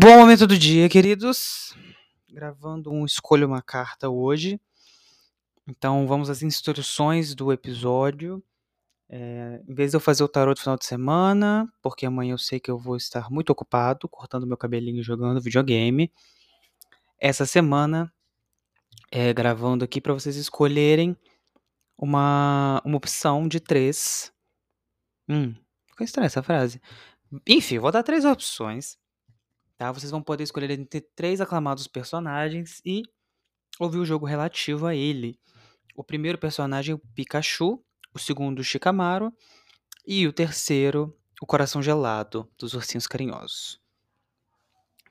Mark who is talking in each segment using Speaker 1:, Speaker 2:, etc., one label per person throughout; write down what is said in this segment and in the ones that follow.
Speaker 1: Bom momento do dia, queridos. Gravando um Escolha uma Carta hoje. Então vamos às instruções do episódio. É, em vez de eu fazer o tarot no final de semana, porque amanhã eu sei que eu vou estar muito ocupado, cortando meu cabelinho e jogando videogame. Essa semana, é, gravando aqui para vocês escolherem uma, uma opção de três. Hum, ficou estranha essa frase. Enfim, vou dar três opções Tá? Vocês vão poder escolher entre três aclamados personagens e ouvir o jogo relativo a ele. O primeiro personagem é o Pikachu, o segundo o Shikamaru e o terceiro o Coração Gelado dos Ursinhos Carinhosos.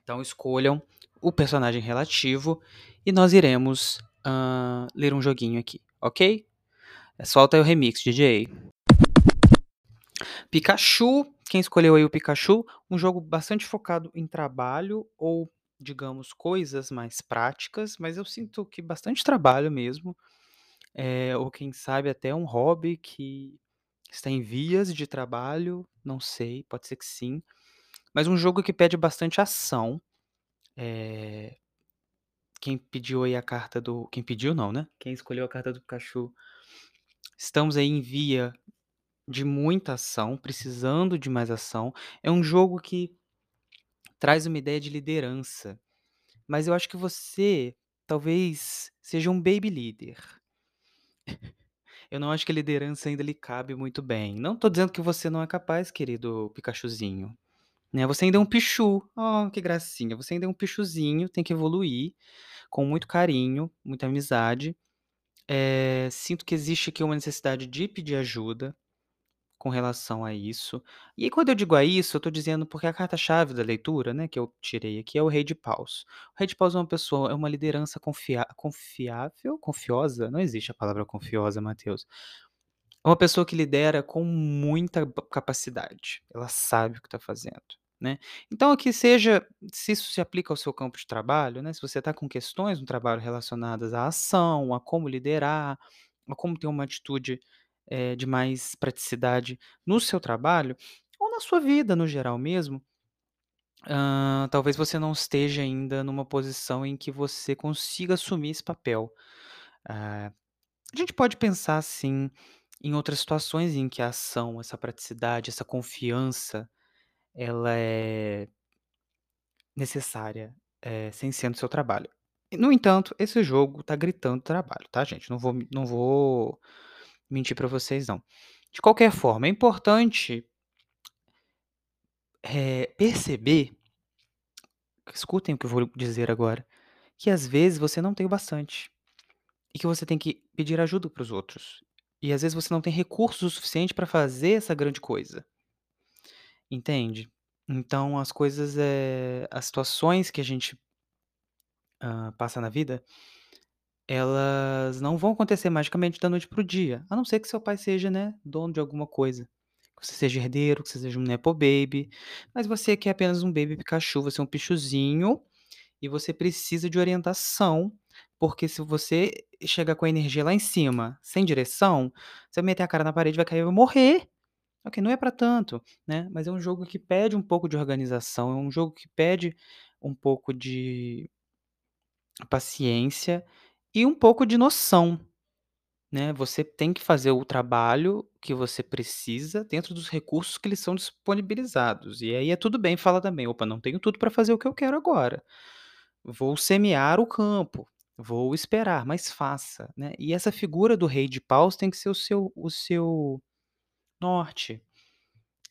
Speaker 1: Então escolham o personagem relativo e nós iremos uh, ler um joguinho aqui, ok? Solta aí o remix, DJ. Pikachu, quem escolheu aí o Pikachu? Um jogo bastante focado em trabalho ou, digamos, coisas mais práticas, mas eu sinto que bastante trabalho mesmo. É, ou quem sabe até um hobby que está em vias de trabalho, não sei, pode ser que sim. Mas um jogo que pede bastante ação. É, quem pediu aí a carta do. Quem pediu, não, né? Quem escolheu a carta do Pikachu. Estamos aí em via de muita ação, precisando de mais ação. É um jogo que traz uma ideia de liderança. Mas eu acho que você talvez seja um baby líder. Eu não acho que a liderança ainda lhe cabe muito bem. Não tô dizendo que você não é capaz, querido Pikachuzinho. Né? Você ainda é um Pichu. Oh, que gracinha. Você ainda é um Pichuzinho, tem que evoluir com muito carinho, muita amizade. É, sinto que existe aqui uma necessidade de pedir ajuda com relação a isso. E quando eu digo a isso, eu estou dizendo porque a carta-chave da leitura, né, que eu tirei aqui é o Rei de Paus. O Rei de Paus é uma pessoa, é uma liderança confia confiável, confiosa? Não existe a palavra confiosa, Mateus. É uma pessoa que lidera com muita capacidade. Ela sabe o que está fazendo. Né? Então, aqui seja, se isso se aplica ao seu campo de trabalho, né? se você está com questões no trabalho relacionadas à ação, a como liderar, a como ter uma atitude é, de mais praticidade no seu trabalho ou na sua vida no geral mesmo, uh, talvez você não esteja ainda numa posição em que você consiga assumir esse papel. Uh, a gente pode pensar assim em outras situações em que a ação, essa praticidade, essa confiança, ela é necessária, é, sem ser no seu trabalho. No entanto, esse jogo tá gritando trabalho, tá, gente? Não vou, não vou mentir para vocês, não. De qualquer forma, é importante é, perceber, escutem o que eu vou dizer agora, que às vezes você não tem o bastante e que você tem que pedir ajuda para os outros. E às vezes você não tem recursos o suficiente para fazer essa grande coisa. Entende? Então, as coisas, é, as situações que a gente uh, passa na vida, elas não vão acontecer magicamente da noite pro dia, a não ser que seu pai seja, né, dono de alguma coisa. Que você seja herdeiro, que você seja um nepo baby, mas você que é apenas um baby Pikachu, você é um pichuzinho e você precisa de orientação, porque se você chegar com a energia lá em cima, sem direção, você vai meter a cara na parede, vai cair e vai morrer. Ok, não é para tanto, né? Mas é um jogo que pede um pouco de organização, é um jogo que pede um pouco de paciência e um pouco de noção, né? Você tem que fazer o trabalho que você precisa dentro dos recursos que lhes são disponibilizados. E aí é tudo bem, fala também, opa, não tenho tudo para fazer o que eu quero agora. Vou semear o campo, vou esperar, mas faça, né? E essa figura do rei de paus tem que ser o seu, o seu norte.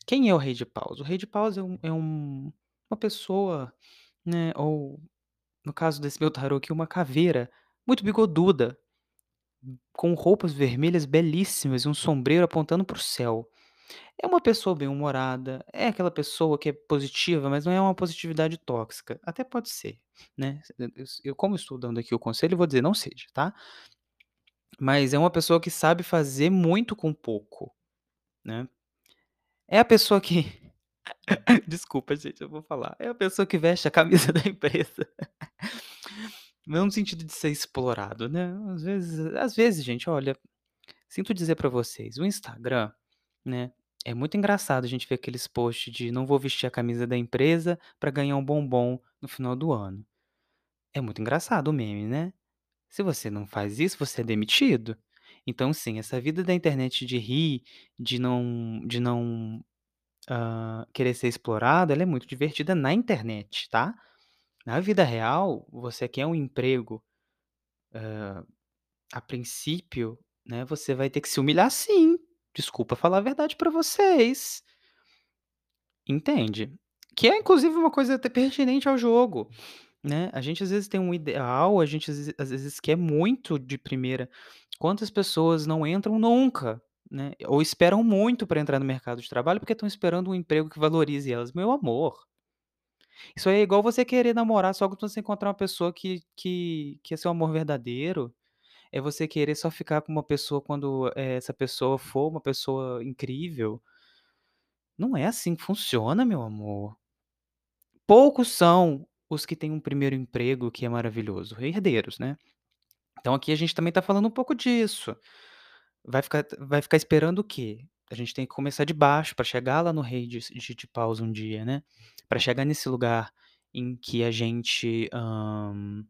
Speaker 1: Quem é o rei de paus? O rei de paus é, um, é um, uma pessoa, né? Ou no caso desse meu tarô aqui, uma caveira muito bigoduda, com roupas vermelhas belíssimas e um sombreiro apontando para o céu. É uma pessoa bem-humorada, é aquela pessoa que é positiva, mas não é uma positividade tóxica. Até pode ser, né? Eu, como estou dando aqui o conselho, vou dizer não seja, tá? Mas é uma pessoa que sabe fazer muito com pouco, né? É a pessoa que Desculpa, gente, eu vou falar. É a pessoa que veste a camisa da empresa. Não no sentido de ser explorado, né? Às vezes, às vezes, gente, olha, sinto dizer para vocês, o Instagram, né, É muito engraçado a gente ver aqueles posts de: "Não vou vestir a camisa da empresa pra ganhar um bombom no final do ano". É muito engraçado o meme, né. Se você não faz isso, você é demitido. Então, sim, essa vida da internet de rir, de não de não, hã, querer ser explorado, ela é muito divertida na internet, tá. Na vida real, você quer um emprego, a princípio, né, você vai ter que se humilhar sim. Desculpa falar a verdade pra vocês. Entende? Que é inclusive uma coisa até pertinente ao jogo, né. A gente às vezes tem um ideal, a gente às vezes às vezes quer muito de primeira. Quantas pessoas não entram nunca, né, ou esperam muito pra entrar no mercado de trabalho, porque estão esperando um emprego que valorize elas. Meu amor, isso aí é igual você querer namorar só quando você encontrar uma pessoa que que que é seu amor verdadeiro. É você querer só ficar com uma pessoa quando, eh, essa pessoa for uma pessoa incrível. Não é assim que funciona, meu amor. Poucos são os que têm um primeiro emprego que é maravilhoso, herdeiros, né. Então aqui a gente também tá falando um pouco disso. Vai ficar vai ficar esperando o quê? A gente tem que começar de baixo pra chegar lá no rei de de de um dia, né. Pra chegar nesse lugar em que a gente, hã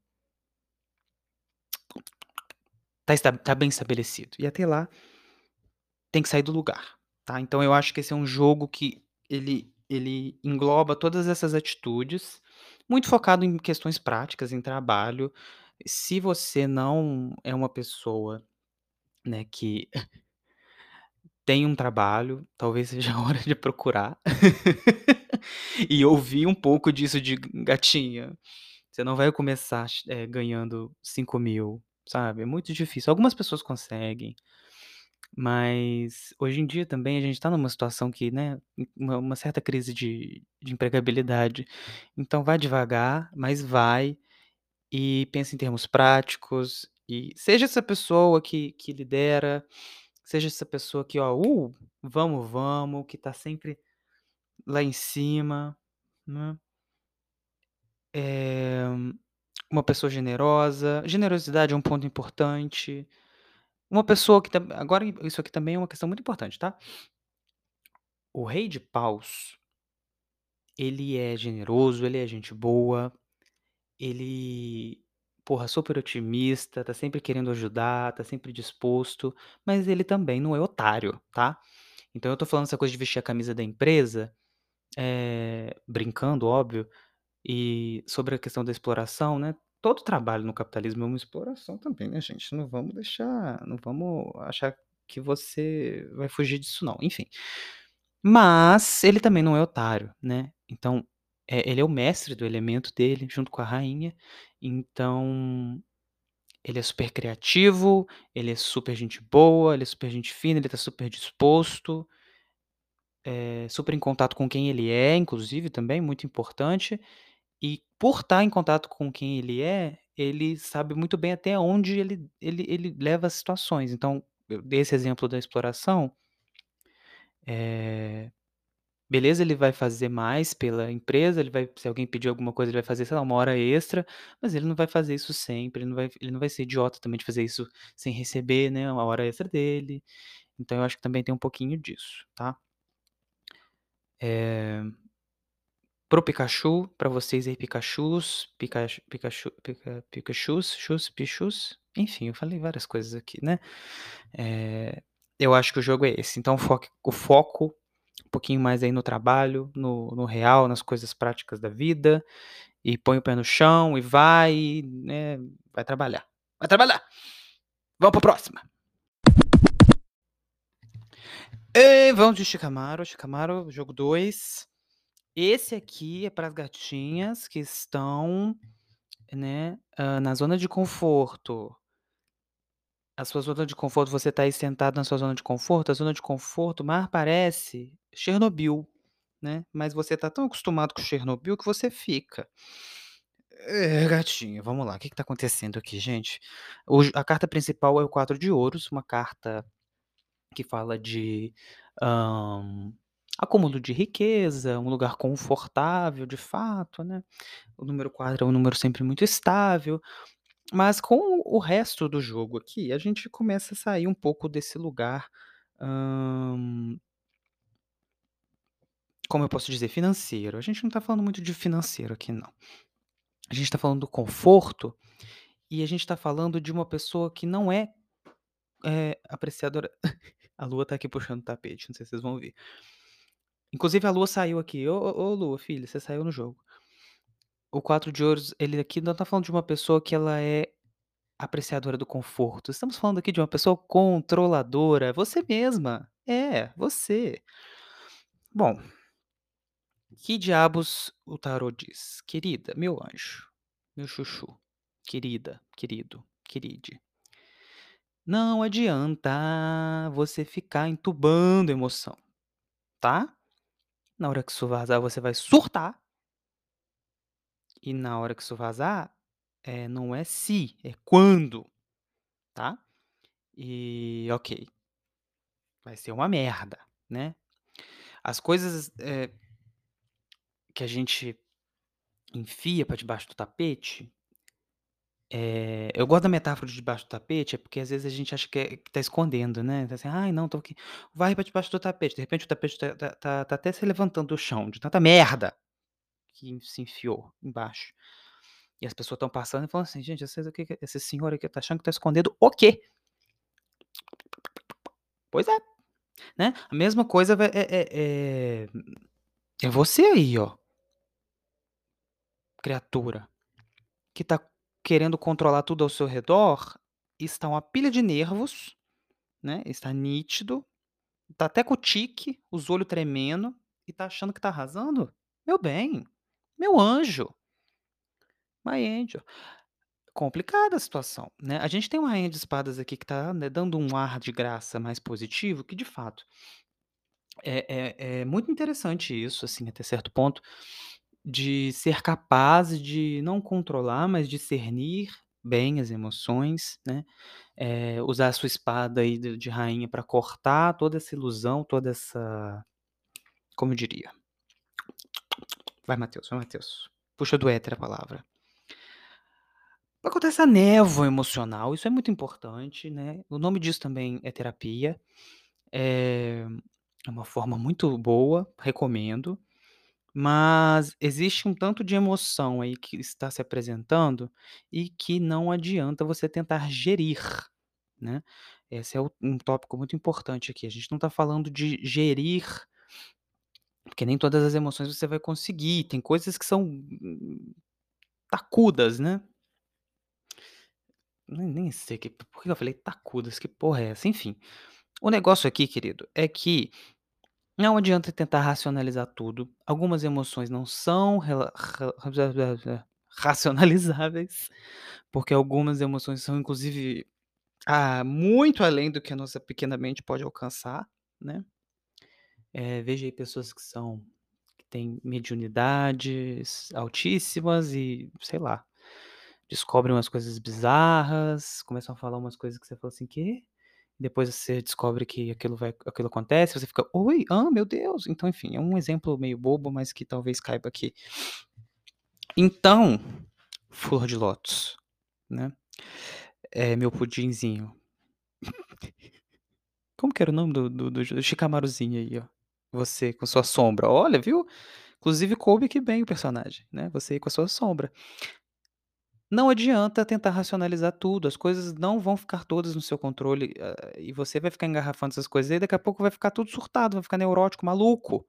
Speaker 1: tá tá bem estabelecido. E até lá tem que sair do lugar, tá. Então eu acho que esse é um jogo que ele ele engloba todas essas atitudes, muito focado em questões práticas, em trabalho. Se você não é uma pessoa, né, que tem um trabalho, talvez seja a hora de procurar e ouvir um pouco disso de gatinha, você não vai começar eh, ganhando 5.000, sabe, é muito difícil. Algumas pessoas conseguem, mas hoje em dia também a gente tá numa situação que, né, uma uma certa crise de de empregabilidade. Então vai devagar, mas vai, e pensa em termos práticos, e seja essa pessoa que que lidera, seja essa pessoa que, ó, uh, vamos, vamos, que tá sempre lá em cima, né. Eh, uma pessoa generosa, generosidade é um ponto importante. Uma pessoa que tam agora isso aqui também é uma questão muito importante, tá. O rei de paus ele é generoso, ele é gente boa, ele, porra, super otimista, tá sempre querendo ajudar, tá sempre disposto, mas ele também não é otário, tá. Então eu tô falando essa coisa de vestir a camisa da empresa, eh, brincando, óbvio, e sobre a questão da exploração, né, todo trabalho no capitalismo é uma exploração também, né, gente, não vamos deixar não vamos achar que você vai fugir disso não, enfim. Mas ele também não é otário, né, então, eh, ele é o mestre do elemento dele, junto com a rainha, então ele é super criativo, ele é super gente boa, ele é super gente fina, ele tá super disposto eh, super em contato com quem ele é, inclusive, também, muito importante, e por tá em contato com quem ele é, ele sabe muito bem até onde ele ele ele leva as situações. Então, eu dei esse exemplo da exploração eh, beleza, ele vai fazer mais pela empresa, ele vai se alguém pedir alguma coisa, ele vai fazer, sei lá, 1 hora extra, mas ele não vai fazer isso sempre, ele não vai ele não vai ser idiota também de fazer isso sem receber, né, a hora extra dele. Então eu acho que também tem um pouquinho disso, tá. Eh para o Pikachu, pra vocês aí Pikachus, Pikachu Pikachu Pika Pikachus, chus, pichus, enfim, eu falei várias coisas aqui, né. Eh, eu acho que o jogo é esse, então foque o foco um pouquinho mais aí no trabalho, no no real, nas coisas práticas da vida, e põe o pé no chão e vai, né, vai trabalhar, vai trabalhar. Vamos para a próxima. E vamos de Shikamaru, Shikamaru, jogo 2. Esse aqui é para as gatinhas que estão, né, hã, na zona de conforto. A sua zona de conforto, você tá aí sentado na sua zona de conforto, a zona de conforto mais parece Chernobyl, né, mas você tá tão acostumado com Chernobyl que você fica. Eh, gatinha, vamos lá, que que tá acontecendo aqui, gente? Hoje a carta principal é o 4 de ouros, uma carta que fala de, hã, acúmulo de riqueza, um lugar confortável de fato, né. O número 4 é um número sempre muito estável, mas com o resto do jogo aqui, a gente começa a sair um pouco desse lugar, como eu posso dizer, financeiro. A gente não tá falando muito de financeiro aqui não. A gente tá falando do conforto, e a gente tá falando de uma pessoa que não é, eh, apreciadora a Lua tá aqui puxando o tapete, não sei se vocês vão ouvir. Inclusive a Lua saiu aqui. "Ô ô ô Lua, filha, você saiu no jogo". O 4 de ouros, ele aqui não tá falando de uma pessoa que ela é apreciadora do conforto, estamos falando aqui de uma pessoa controladora, você mesma. É, você. Bom que diabos o tarô diz? "Querida, meu anjo, meu chuchu, querida, querido, queride" "não adianta você ficar entubando emoção, tá? Na hora que isso vazar, você vai surtar" "e na hora que isso vazar, eh, não é se, é quando, tá? E ok" "vai ser uma merda, né?" As coisas, eh que a gente enfia pra debaixo do tapete eh, eu gosto da metáfora de debaixo do tapete, é porque às vezes a gente acha que é que tá escondendo, né, tá assim: "Ai não, tô aqui", vai pra debaixo do tapete, de repente o tapete tá tá tá tá até se levantando do chão, de tanta merda que se enfiou embaixo. E as pessoas estão passando e falando assim: "Gente, vocês o que que esse senhor aqui tá achando que tá escondendo o quê?" Pois é, né. A mesma coisa é é é é você aí, ó criatura, que tá querendo controlar tudo ao seu redor, está uma pilha de nervos, né, está nítido, tá até com tique, os olho tremendo, e tá achando que tá arrasando? Meu bem, meu anjo my angel. Complicada a situação, né. A gente tem uma rainha de espadas aqui que tá, né, dando um ar de graça mais positivo, que de fato é é é muito interessante isso, assim, até certo ponto, de ser capaz de não controlar, mas discernir bem as emoções, né, eh, usar a sua espada aí de de rainha pra cortar toda essa ilusão, toda essa como eu diria? Vai Matheus, vai Matheus, puxa do éter a palavra. Cortar essa névoa emocional, isso é muito importante, né, o nome disso também é terapia, eh, é uma forma muito boa, recomendo, mas existe um tanto de emoção aí que está se apresentando, e que não adianta você tentar gerir, né. Esse é um tópico muito importante aqui, a gente não tá falando de gerir porque nem todas as emoções você vai conseguir, tem coisas que são tacudas, né. Nem sei que por que eu falei tacudas, que porra é essa? Enfim, o negócio aqui querido, é que não adianta tentar racionalizar tudo, algumas emoções não são racionalizáveis, porque algumas emoções são inclusive, ah, muito além do que a nossa pequena mente pode alcançar, né. Eh, veja aí pessoas que são que têm mediunidades altíssimas e, sei lá, descobrem umas coisas bizarras, começam a falar umas coisas que você fala assim: "Quê?", depois você descobre que aquilo vai aquilo acontece, você fica: "Oi? Hã? Meu Deus!". Então enfim, é um exemplo meio bobo, mas que talvez caiba aqui. Então, flor de lótus, né, eh, meu pudinzinho. Como que era o nome do do do shikamaruzinho aí, ó, você com sua sombra, olha, viu, inclusive coube aqui bem o personagem, né, você com a sua sombra. Não adianta tentar racionalizar tudo, as coisas não vão ficar todas no seu controle, hã, e você vai ficar engarrafando essas coisas aí, daqui a pouco vai ficar tudo surtado, vai ficar neurótico, maluco.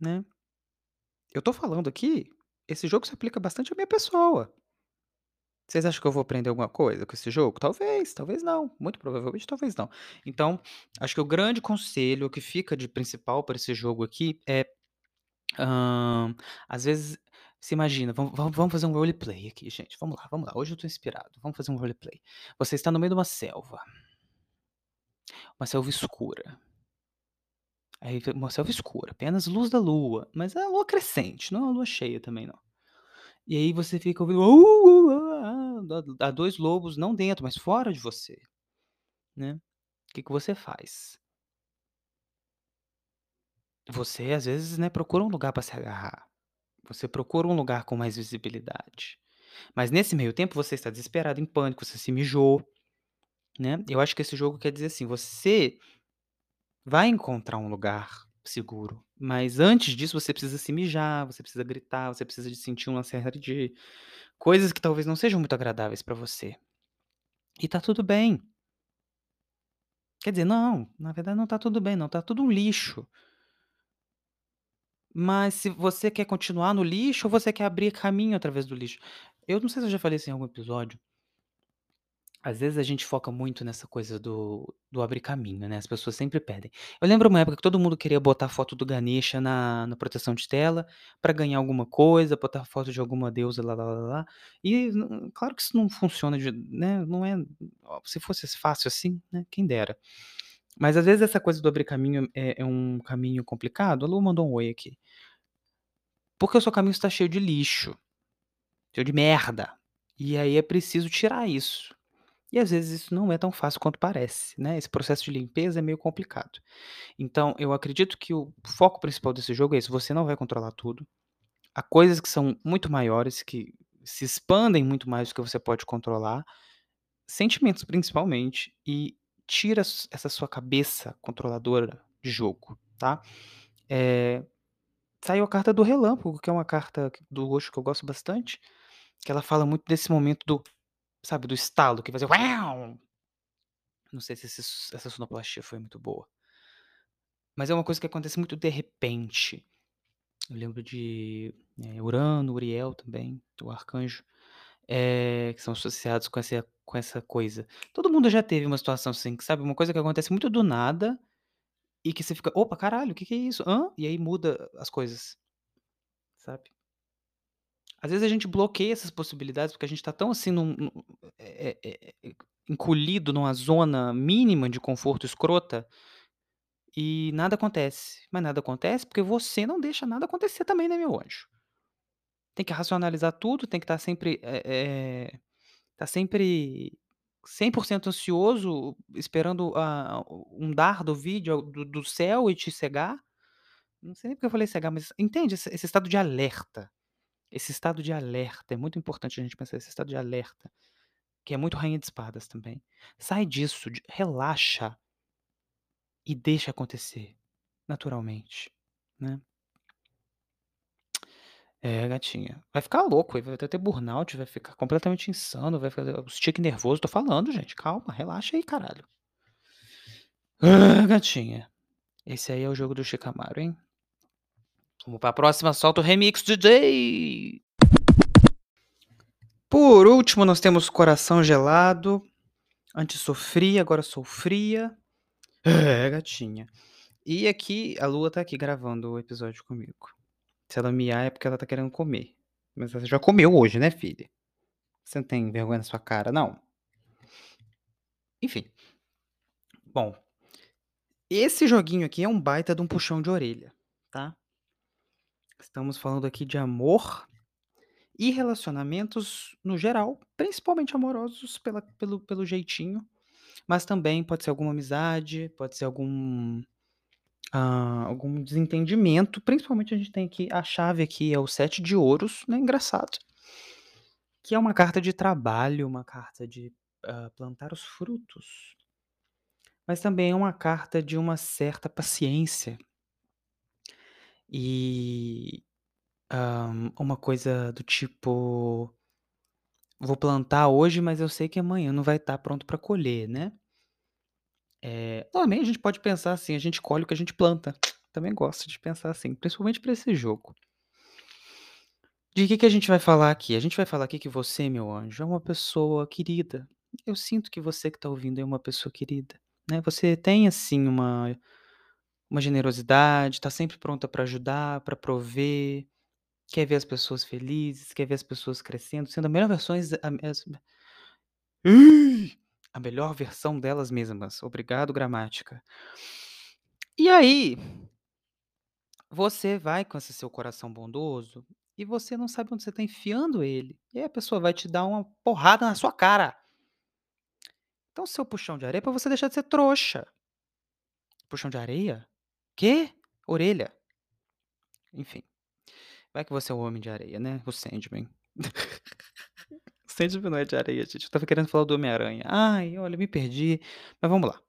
Speaker 1: Né. Eu tô falando aqui, esse jogo se aplica bastante à minha pessoa. Vocês acham que eu vou aprender alguma coisa com esse jogo? Talvez, talvez não, muito provavelmente talvez não. Então, acho que o grande conselho que fica de principal pra esse jogo aqui é, às vezes você imagina, vamos vamos fazer um roleplay aqui gente, vamos lá, vamos lá, hoje eu tô inspirado, vamos fazer um roleplay. Você está no meio de uma selva uma selva escura. Aí uma selva escura, apenas luz da lua, mas é a lua crescente, não é uma lua cheia também não. E aí você fica ouvindo "uh uh ah ah", há 2 lobos, não dentro, mas fora de você, né. Que que você faz? Você às vezes, né, procura um lugar pra se agarrar, você procura um lugar com mais visibilidade, mas nesse meio tempo você está desesperado, em pânico, você se mijou, né. Eu acho que esse jogo quer dizer assim, você vai encontrar um lugar seguro. Mas antes disso você precisa se mijar, você precisa gritar, você precisa de sentir uma série de coisas que talvez não sejam muito agradáveis pra você. E tá tudo bem. Quer dizer, não, na verdade não tá tudo bem não, tá tudo um lixo. Mas se você quer continuar no lixo ou você quer abrir caminho através do lixo? Eu não sei se eu já falei isso em algum episódio às vezes a gente foca muito nessa coisa do do abrir caminho, né, as pessoas sempre pedem. Eu lembro uma época que todo mundo queria botar foto do Ganesha na na proteção de tela, pra ganhar alguma coisa, botar foto de alguma deusa lá lá lá lá, e claro que isso não funciona de né, não é se fosse fácil assim, né, quem dera. Mas às vezes essa coisa do abrir caminho é é um caminho complicado? A Lu mandou um oi aqui. Porque o seu caminho está cheio de lixo, cheio de merda, e aí é preciso tirar isso. E às vezes isso não é tão fácil quanto parece, né, esse processo de limpeza é meio complicado. Então eu acredito que o foco principal desse jogo é esse, você não vai controlar tudo, há coisas que são muito maiores, que se expandem muito mais do que você pode controlar, sentimentos principalmente, e tira ess essa sua cabeça controladora de jogo, tá. Eh, saiu a carta do relâmpago, que é uma carta do Osho que eu gosto bastante, que ela fala muito desse momento do sabe, do estalo que fazia "uau". Não sei se esse essa sonoplastia foi muito boa. Mas é uma coisa que acontece muito de repente. Eu lembro de, eh, Urano, Uriel também, o arcanjo, eh, que são associados com essa com essa coisa. Todo mundo já teve uma situação assim, que sabe, uma coisa que acontece muito do nada, e que você fica: "Opa, caralho, que que é isso? Hã?", e aí muda as coisas. Sabe? Às vezes a gente bloqueia essas possibilidades, porque a gente tá tão assim num num eh eh, encolhido numa zona mínima de conforto escrota e nada acontece. Mas nada acontece, porque você não deixa nada acontecer também, né, meu anjo. Tem que racionalizar tudo, tem que estar sempre, eh eh, tá sempre 100% ansioso, esperando a um dardo vir de do do céu e te cegar. Não sei nem porque eu falei cegar, mas entende esse esse estado de alerta. Esse estado de alerta, é muito importante a gente pensar esse estado de alerta, que é muito rainha de espadas também. Sai disso, de relaxa e deixa acontecer, naturalmente, né. É, gatinha. Vai ficar louco, vai até ter burnout, vai ficar completamente insano, vai fazer os tique nervoso, tô falando gente, calma, relaxa aí caralho. Ah, gatinha. Esse aí é o jogo do Shikamaru, hein. Vamos pra próxima, solta o remix DJ. Por último, nós temos Coração Gelado, antes sou fria, agora sou fria. É, gatinha. E aqui, a Lua tá aqui gravando o episódio comigo. Se ela miar é porque ela tá querendo comer, mas você já comeu hoje, né filha? Você não tem vergonha na sua cara não? Enfim. Bom esse joguinho aqui é um baita de um puxão de orelha, tá. Estamos falando aqui de amor e relacionamentos no geral, principalmente amorosos pela pelo pelo jeitinho, mas também pode ser alguma amizade, pode ser algum, hã, algum desentendimento, principalmente a gente tem aqui a chave aqui é o 7 de ouros, né, engraçado. Que é uma carta de trabalho, uma carta de, hã, plantar os frutos. Mas também é uma carta de uma certa paciência. E, hã, uma coisa do tipo vou plantar hoje, mas eu sei que amanhã não vai estar pronto pra colher, né. Eh, também a gente pode pensar assim, a gente colhe o que a gente planta. Também gosto de pensar assim, principalmente pra esse jogo. De que que a gente vai falar aqui? A gente vai falar aqui que você, meu anjo, é uma pessoa querida. Eu sinto que você que tá ouvindo é uma pessoa querida, né. Você tem assim uma uma generosidade, tá sempre pronta pra ajudar, pra prover, quer ver as pessoas felizes, quer ver as pessoas crescendo, sendo a melhor versões a a melhor versão delas mesmas. Obrigado gramática. E aí você vai com esse seu coração bondoso, e você não sabe onde você tá enfiando ele, e aí a pessoa vai te dar uma porrada na sua cara. Então seu puxão de areia é pra você deixar de ser trouxa. Puxão de areia? Quê? Orelha. Enfim, vai que você é o homem de areia, né, o Sandman. O Sandman não é de areia gente, eu estava querendo falar do Homem Aranha. Ai, olha, me perdi, mas vamos lá.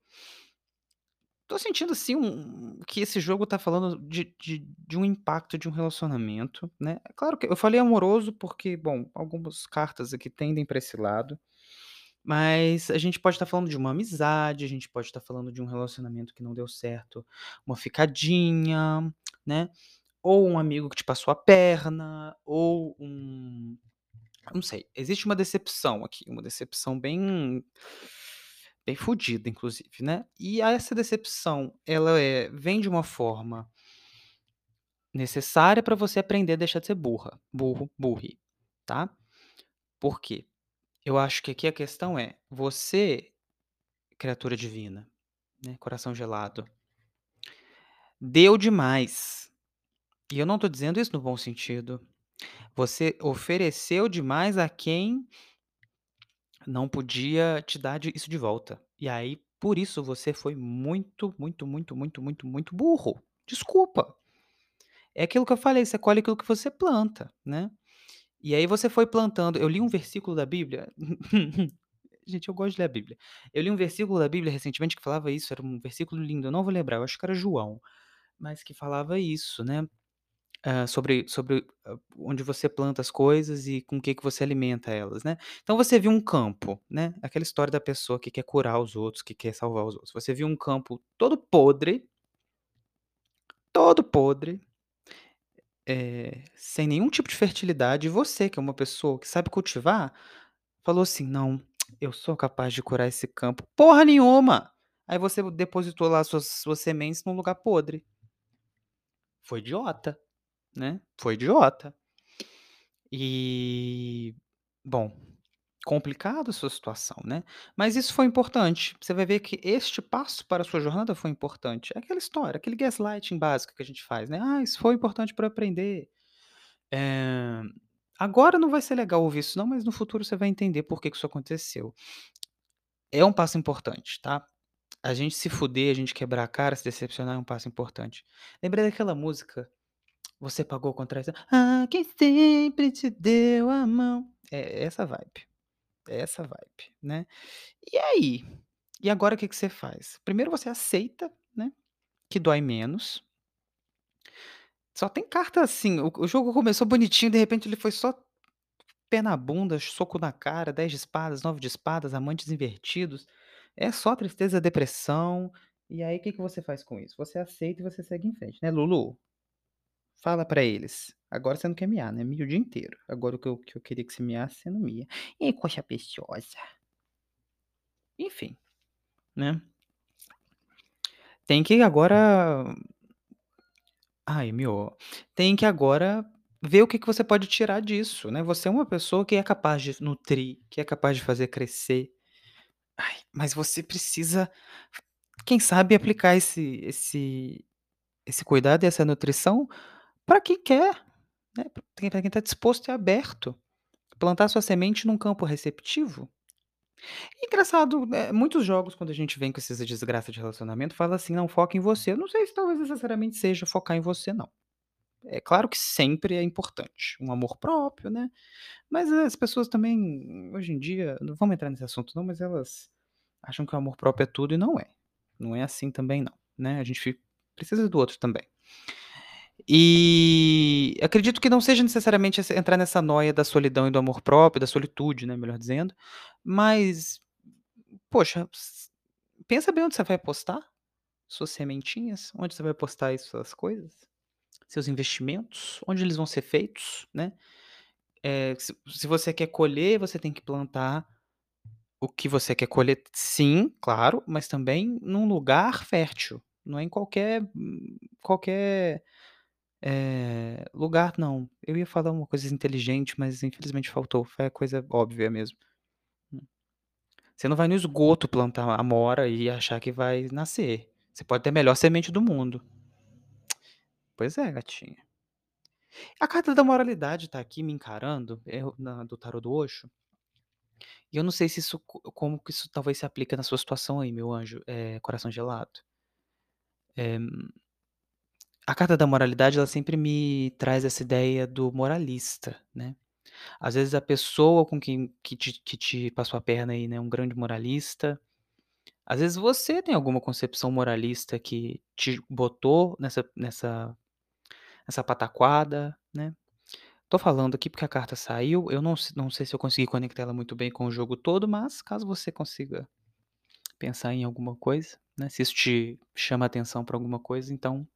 Speaker 1: Tô sentindo assim um que esse jogo tá falando de de de um impacto de um relacionamento, né. É claro que eu falei amoroso, porque, bom, algumas cartas aqui tendem pra esse lado, mas a gente pode estar falando de uma amizade, a gente pode estar falando de um relacionamento que não deu certo, uma ficadinha, né, ou um amigo que te passou a perna, ou um não sei, existe uma decepção aqui, uma decepção bem bem fudida inclusive, né. E essa decepção, ela é vem de uma forma necessária pra você aprender a deixar de ser burra, burro, burre, tá. Por quê? Eu acho que aqui a questão é, você, criatura divina, né, coração gelado deu demais. E eu não tô dizendo isso no bom sentido. Você ofereceu demais a quem não podia te dar isso de volta. E aí, por isso você foi muito, muito, muito, muito, muito, muito burro. Desculpa. É aquilo que eu falei, você colhe aquilo que você planta, né. E aí você foi plantando eu li um versículo da Bíblia gente, eu gosto de ler a Bíblia. Eu li um versículo da Bíblia recentemente que falava isso, era um versículo lindo, eu não vou lembrar, eu acho que era João, mas que falava isso, né, hã, sobre sobre, hã, onde você planta as coisas e com o que que você alimenta elas, né. Então você viu um campo, né, aquela história da pessoa que quer curar os outros, que quer salvar os outros. Você viu um campo todo podre todo podre eh, sem nenhum tipo de fertilidade, e você que é uma pessoa que sabe cultivar, falou assim: "Não, eu sou capaz de curar esse campo". Porra nenhuma! Aí você depositou lá suas suas sementes num lugar podre. Foi idiota, né, foi idiota. E, bom, complicado a sua situação, né, mas isso foi importante. Você vai ver que este passo para a sua jornada foi importante. É aquela história, aquele gaslighting básico que a gente faz, né: "Ah, isso foi importante eu aprender". Eh, agora não vai ser legal ouvir isso não, mas no futuro você vai entender por que que isso aconteceu. É um passo importante, tá. A gente se fuder, a gente quebrar a cara, se decepcionar é um passo importante. Lembrei daquela música, Você Pagou com Traição, ah, quem sempre te deu a mão. É essa vibe, é essa vibe, né. E aí? E agora o que que você faz? Primeiro você aceita, né, que dói menos. Só tem carta assim, o o jogo começou bonitinho, de repente ele foi só pé na bunda, soco na cara, 10 de espadas, 9 de espadas, amantes invertidos. É só tristeza, depressão. E aí que que você faz com isso? Você aceita e você segue em frente, né, Lulu? Fala pra eles. Agora você não quer miar, né, mia o dia inteiro. Agora o que eu que eu queria que você miasse, você não mia. Ih, coxa preciosa. Enfim, né. Tem que agora ai, miou. Tem que agora ver o que que você pode tirar disso, né. Você é uma pessoa que é capaz de nutrir, que é capaz de fazer crescer. Ai, mas você precisa, quem sabe aplicar esse esse esse cuidado e essa nutrição pra quem quer, né, pra quem tá disposto e aberto. Plantar sua semente num campo receptivo. Engraçado, eh, muitos jogos quando a gente vem com esses desgraça de relacionamento fala assim: "Não, foca em você". Não sei se talvez necessariamente seja focar em você não. É claro que sempre é importante, um amor próprio, né, mas as pessoas também, hoje em dia, não vamos entrar nesse assunto não, mas elas acham que o amor próprio é tudo e não é. Não é assim também não, né, a gente precisa do outro também. E acredito que não seja necessariamente entrar nessa nóia da solidão e do amor próprio, da solitude, né, melhor dizendo, mas, poxa, pensa bem onde você vai postar suas sementinhas, onde você vai postar suas coisas, seus investimentos, onde eles vão ser feitos, né. Eh, se se você quer colher, você tem que plantar o que você quer colher sim, claro, mas também num lugar fértil, não é em qualquer qualquer, eh, lugar não. Eu ia falar uma coisa inteligente, mas infelizmente faltou, foi a coisa óbvia mesmo. Você não vai no esgoto plantar amora e achar que vai nascer. Você pode ter a melhor semente do mundo. Pois é, gatinha. A carta da moralidade tá aqui me encarando, eu na do tarô do Osho e eu não sei se isso co como que isso talvez se aplica na sua situação aí, meu anjo, eh, coração gelado. Eh a carta da moralidade, ela sempre me traz essa ideia do moralista, né. Às vezes a pessoa com quem que te que te passou a perna aí, né, um grande moralista Às vezes você tem alguma concepção moralista que te botou nessa nessa nessa pataquada, né. Tô falando aqui porque a carta saiu, eu não não sei se eu consegui conectar ela muito bem com o jogo todo, mas caso você consiga pensar em alguma coisa, né, se isso te chama atenção pra alguma coisa, então,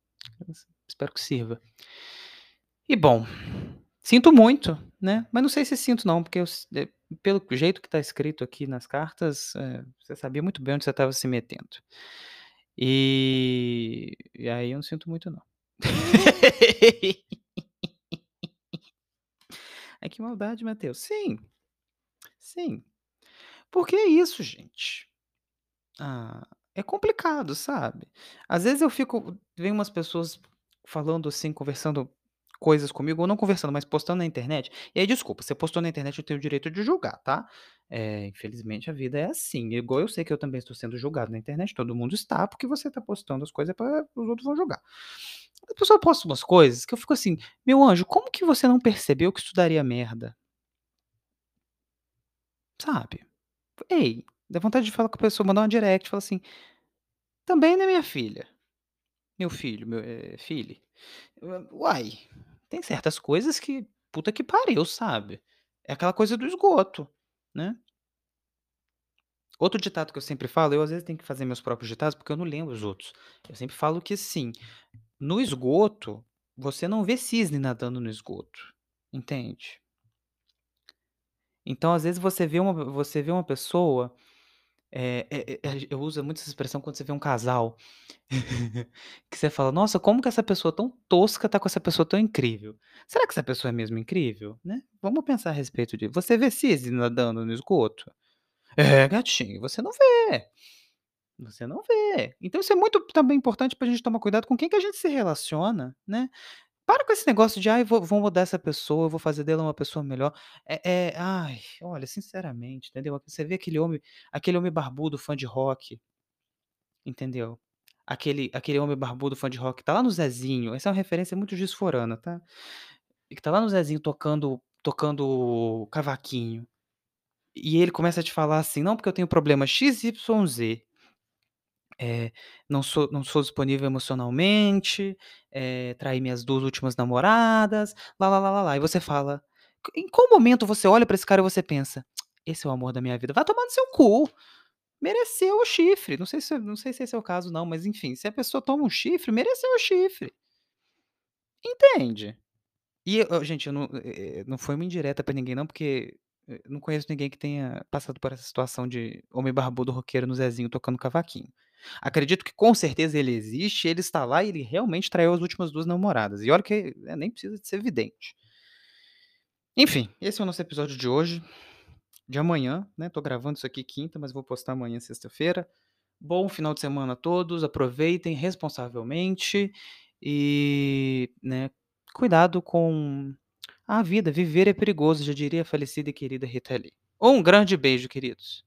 Speaker 1: espero que sirva. E bom, sinto muito, né, mas não sei se sinto não, porque eu eh, pelo jeito que tá escrito aqui nas cartas, eh, você sabia muito bem onde você estava se metendo. E e aí eu não sinto muito não. Ai que maldade Matheus. Sim. Sim. Porque é isso gente. Ah, é complicado, sabe. Às vezes eu fico vem umas pessoas falando assim, conversando coisas comigo, ou não conversando, mas postando na internet, e aí desculpa, você postou na internet eu tenho o direito de julgar, tá. Eh, infelizmente a vida é assim, igual eu sei que eu também estou sendo julgado na internet, todo mundo está, porque você tá postando as coisas pra os outros vão julgar. A pessoa posta umas coisas que eu fico assim: "Meu anjo, como que você não percebeu que isso daria merda?" Sabe. Ei, dá vontade de falar com a pessoa, mandar uma direct falar assim: "Também, né, minha filha, meu filho, meu, eh, filhe, uai, tem certas coisas que puta que pariu, sabe. É aquela coisa do esgoto, né. Outro ditado que eu sempre falo, eu às vezes tenho que fazer meus próprios ditados, porque eu não lembro os outros. Eu sempre falo que assim, no esgoto, você não vê cisne nadando no esgoto, entende? Então às vezes você vê uma você vê uma pessoa, eh eh eh, eu uso muito essa expressão quando você vê um casal, que você fala: "Nossa, como que essa pessoa tão tosca tá com essa pessoa tão incrível? Será que essa pessoa é mesmo incrível?", né. Vamos pensar a respeito disso. Você vê cisne nadando no esgoto? É gatinho, você não vê. Você não vê. Então isso é muito também importante pra gente tomar cuidado com quem que a gente se relaciona, né. Para com esse negócio de: "Ai, vou vou mudar essa pessoa, eu vou fazer dela uma pessoa melhor", eh eh, ai, olha, sinceramente, entendeu. Você vê aquele homem aquele homem barbudo fã de rock entendeu. Aquele aquele homem barbudo fã de rock, tá lá no Zezinho, essa é uma referência muito fora, tá. E que tá lá no Zezinho tocando tocando cavaquinho, e ele começa a te falar assim: "Não, porque eu tenho problema XYZ". Eh, não sou não sou disponível emocionalmente, eh, traí minhas 2 últimas namoradas, lá-lá-lá-lá-lá. E você fala em qual momento você olha pra esse cara e você pensa: "Esse é o amor da minha vida", vai tomar no seu cu, mereceu o chifre, não sei se não sei se esse é o caso não, mas enfim, se a pessoa toma um chifre, mereceu o chifre. Entende. E gente, eu não, eh não foi uma indireta pra ninguém não, porque não conheço ninguém que tenha passado por essa situação de homem barbudo roqueiro no Zezinho tocando cavaquinho. Acredito que com certeza ele existe, ele está lá e ele realmente traiu as últimas 2 namoradas, e olha que, eh, nem precisa de ser vidente. Enfim, esse é o nosso episódio de hoje, de amanhã, né, tô gravando isso aqui quinta, mas vou postar amanhã sexta-feira. Bom final de semana a todos, aproveitem responsavelmente, e, né, cuidado com a vida, viver é perigoso, já diria a falecida e querida Rita Lee. Um grande beijo queridos.